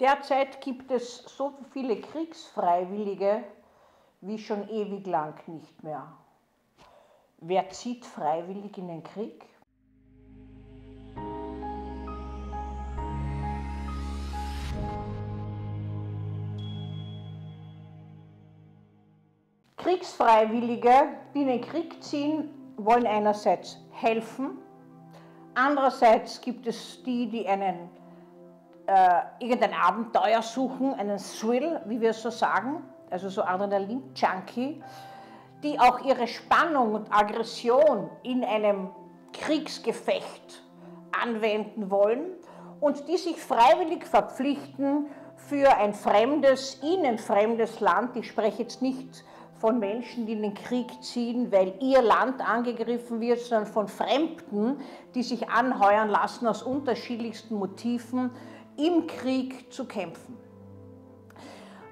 Derzeit gibt es so viele Kriegsfreiwillige wie schon ewig lang nicht mehr. Wer zieht freiwillig in den Krieg? Kriegsfreiwillige, die in den Krieg ziehen, wollen einerseits helfen, andererseits gibt es die, die einen äh, irgendein Abenteuer suchen, einen Thrill, wie wir so sagen, also so Adrenalin-Junkie, die auch ihre Spannung und Aggression in einem Kriegsgefecht anwenden wollen und die sich freiwillig verpflichten, für ein fremdes, ihnen fremdes Land, ich spreche jetzt nicht von Menschen, die in den Krieg ziehen, weil ihr Land angegriffen wird, sondern von Fremden, die sich anheuern lassen aus unterschiedlichsten Motiven, im Krieg zu kämpfen.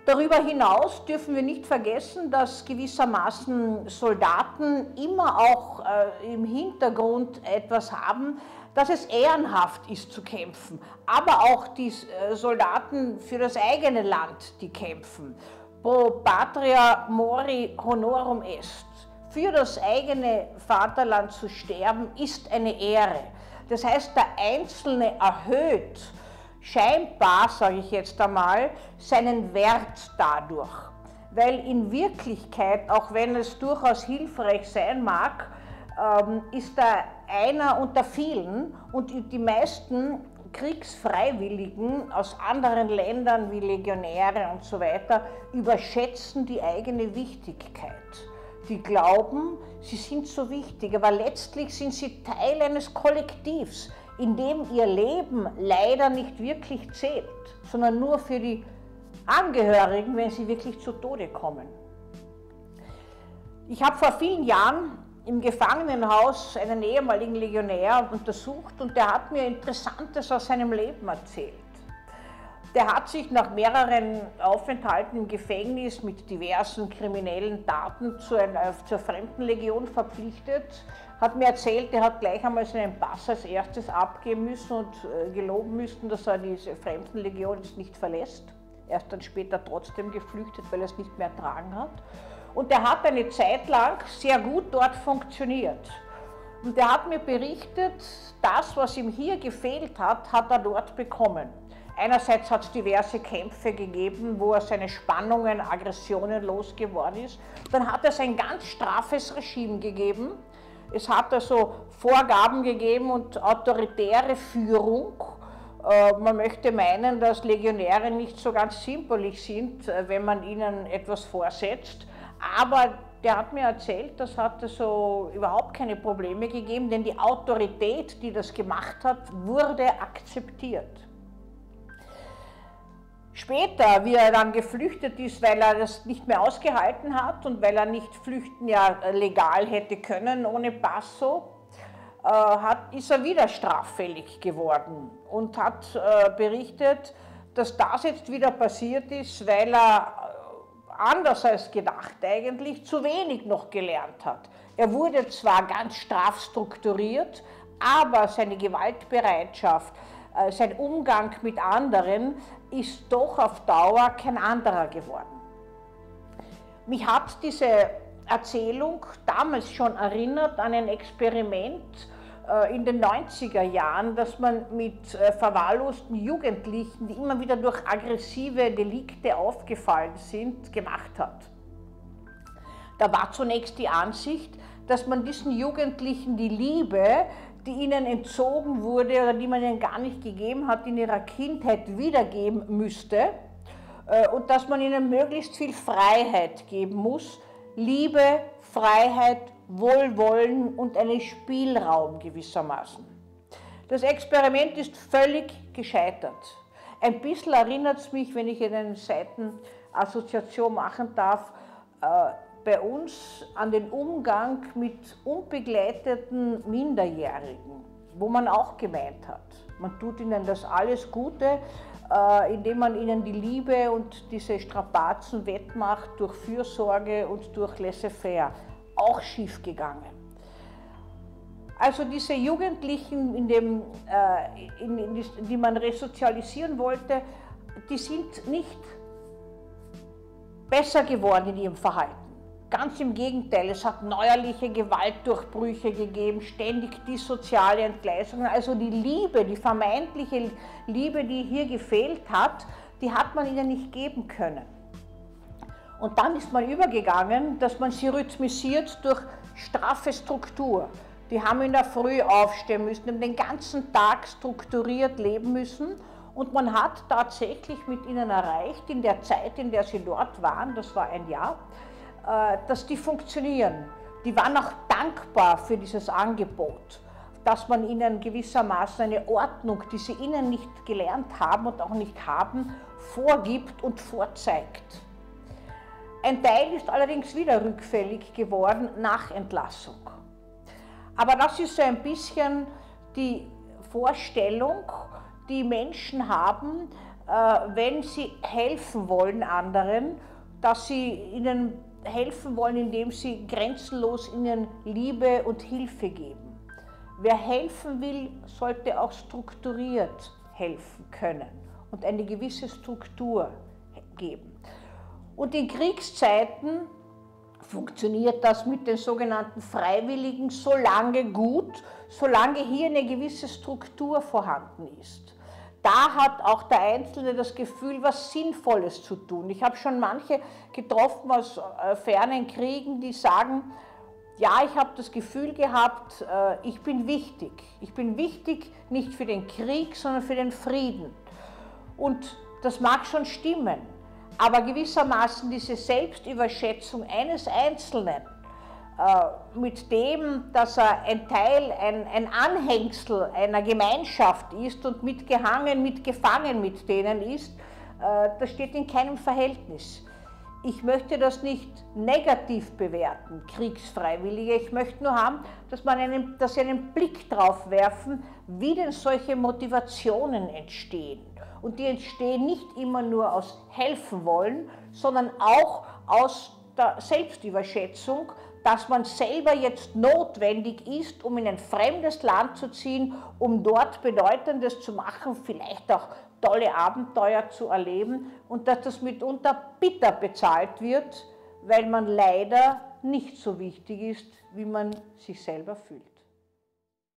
Darüber hinaus dürfen wir nicht vergessen, dass gewissermaßen Soldaten immer auch äh, im Hintergrund etwas haben, dass es ehrenhaft ist zu kämpfen, aber auch die äh, Soldaten für das eigene Land, die kämpfen. Pro patria mori honorum est. Für das eigene Vaterland zu sterben ist eine Ehre. Das heißt, der Einzelne erhöht scheinbar, sage ich jetzt einmal, seinen Wert dadurch. Weil in Wirklichkeit, auch wenn es durchaus hilfreich sein mag, ähm, ist da einer unter vielen und die meisten Kriegsfreiwilligen aus anderen Ländern wie Legionäre und so weiter überschätzen die eigene Wichtigkeit. Die glauben, sie sind so wichtig, aber letztlich sind sie Teil eines Kollektivs in dem ihr Leben leider nicht wirklich zählt, sondern nur für die Angehörigen, wenn sie wirklich zu Tode kommen. Ich habe vor vielen Jahren im Gefangenenhaus einen ehemaligen Legionär untersucht und der hat mir Interessantes aus seinem Leben erzählt. Der hat sich nach mehreren Aufenthalten im Gefängnis mit diversen kriminellen Taten zu einer, zur Fremdenlegion verpflichtet, hat mir erzählt, er hat gleich einmal seinen Pass als erstes abgeben müssen und äh, geloben müssen, dass er diese Fremdenlegion nicht verlässt. Er ist dann später trotzdem geflüchtet, weil er es nicht mehr ertragen hat. Und er hat eine Zeit lang sehr gut dort funktioniert. Und er hat mir berichtet, das, was ihm hier gefehlt hat, hat er dort bekommen. Einerseits hat es diverse Kämpfe gegeben, wo er seine Spannungen, Aggressionen losgeworden ist. Dann hat es ein ganz straffes Regime gegeben. Es hat also Vorgaben gegeben und autoritäre Führung. Äh, man möchte meinen, dass Legionäre nicht so ganz zimperlich sind, äh, wenn man ihnen etwas vorsetzt. Aber der hat mir erzählt, das hat also überhaupt keine Probleme gegeben, denn die Autorität, die das gemacht hat, wurde akzeptiert. Später, wie er dann geflüchtet ist, weil er das nicht mehr ausgehalten hat und weil er nicht flüchten ja legal hätte können ohne Passo, äh, hat, ist er wieder straffällig geworden und hat äh, berichtet, dass das jetzt wieder passiert ist, weil er äh, anders als gedacht eigentlich zu wenig noch gelernt hat. Er wurde zwar ganz straff strukturiert, aber seine Gewaltbereitschaft, sein Umgang mit anderen ist doch auf Dauer kein anderer geworden. Mich hat diese Erzählung damals schon erinnert an ein Experiment äh, in den 90er Jahren, das man mit äh, verwahrlosten Jugendlichen, die immer wieder durch aggressive Delikte aufgefallen sind, gemacht hat. Da war zunächst die Ansicht, dass man diesen Jugendlichen die Liebe, die ihnen entzogen wurde oder die man ihnen gar nicht gegeben hat, in ihrer Kindheit wiedergeben müsste äh, und dass man ihnen möglichst viel Freiheit geben muss. Liebe, Freiheit, Wohlwollen und einen Spielraum gewissermaßen. Das Experiment ist völlig gescheitert. Ein bisschen erinnert es mich, wenn ich eine Seitenassoziation machen darf, äh, bei uns an den Umgang mit unbegleiteten Minderjährigen, wo man auch gemeint hat. Man tut ihnen das alles Gute, äh, indem man ihnen die Liebe und diese Strapazen wettmacht durch Fürsorge und durch Laissez-faire. Auch schief gegangen. Also diese Jugendlichen, in dem, äh, in, in die, die man resozialisieren wollte, die sind nicht besser geworden in ihrem Verhalten. Ganz im Gegenteil, es hat neuerliche Gewaltdurchbrüche gegeben, ständig die soziale Entgleisungen. Also die Liebe, die vermeintliche Liebe, die hier gefehlt hat, die hat man ihnen nicht geben können. Und dann ist man übergegangen, dass man sie rhythmisiert durch straffe Struktur. Die haben in der Früh aufstehen müssen, haben den ganzen Tag strukturiert leben müssen. Und man hat tatsächlich mit ihnen erreicht, in der Zeit, in der sie dort waren, das war ein Jahr, dass die funktionieren. Die waren auch dankbar für dieses Angebot, dass man ihnen gewissermaßen eine Ordnung, die sie ihnen nicht gelernt haben und auch nicht haben, vorgibt und vorzeigt. Ein Teil ist allerdings wieder rückfällig geworden nach Entlassung. Aber das ist so ein bisschen die Vorstellung, die Menschen haben, äh, wenn sie helfen wollen anderen, dass sie ihnen helfen wollen, indem sie grenzenlos ihnen Liebe und Hilfe geben. Wer helfen will, sollte auch strukturiert helfen können und eine gewisse Struktur geben. Und in Kriegszeiten funktioniert das mit den sogenannten Freiwilligen so lange gut, solange hier eine gewisse Struktur vorhanden ist. Da hat auch der Einzelne das Gefühl, was Sinnvolles zu tun. Ich habe schon manche getroffen aus äh, fernen Kriegen, die sagen, ja, ich habe das Gefühl gehabt, äh, ich bin wichtig. Ich bin wichtig nicht für den Krieg, sondern für den Frieden. Und das mag schon stimmen. Aber gewissermaßen diese Selbstüberschätzung eines Einzelnen mit dem, dass er ein Teil, ein, ein Anhängsel einer Gemeinschaft ist und mitgehangen, mitgefangen mit denen ist, äh, das steht in keinem Verhältnis. Ich möchte das nicht negativ bewerten, Kriegsfreiwillige. Ich möchte nur haben, dass, man einen, dass Sie einen Blick drauf werfen, wie denn solche Motivationen entstehen. Und die entstehen nicht immer nur aus helfen wollen, sondern auch aus der Selbstüberschätzung, dass man selber jetzt notwendig ist, um in ein fremdes Land zu ziehen, um dort Bedeutendes zu machen, vielleicht auch tolle Abenteuer zu erleben und dass das mitunter bitter bezahlt wird, weil man leider nicht so wichtig ist, wie man sich selber fühlt.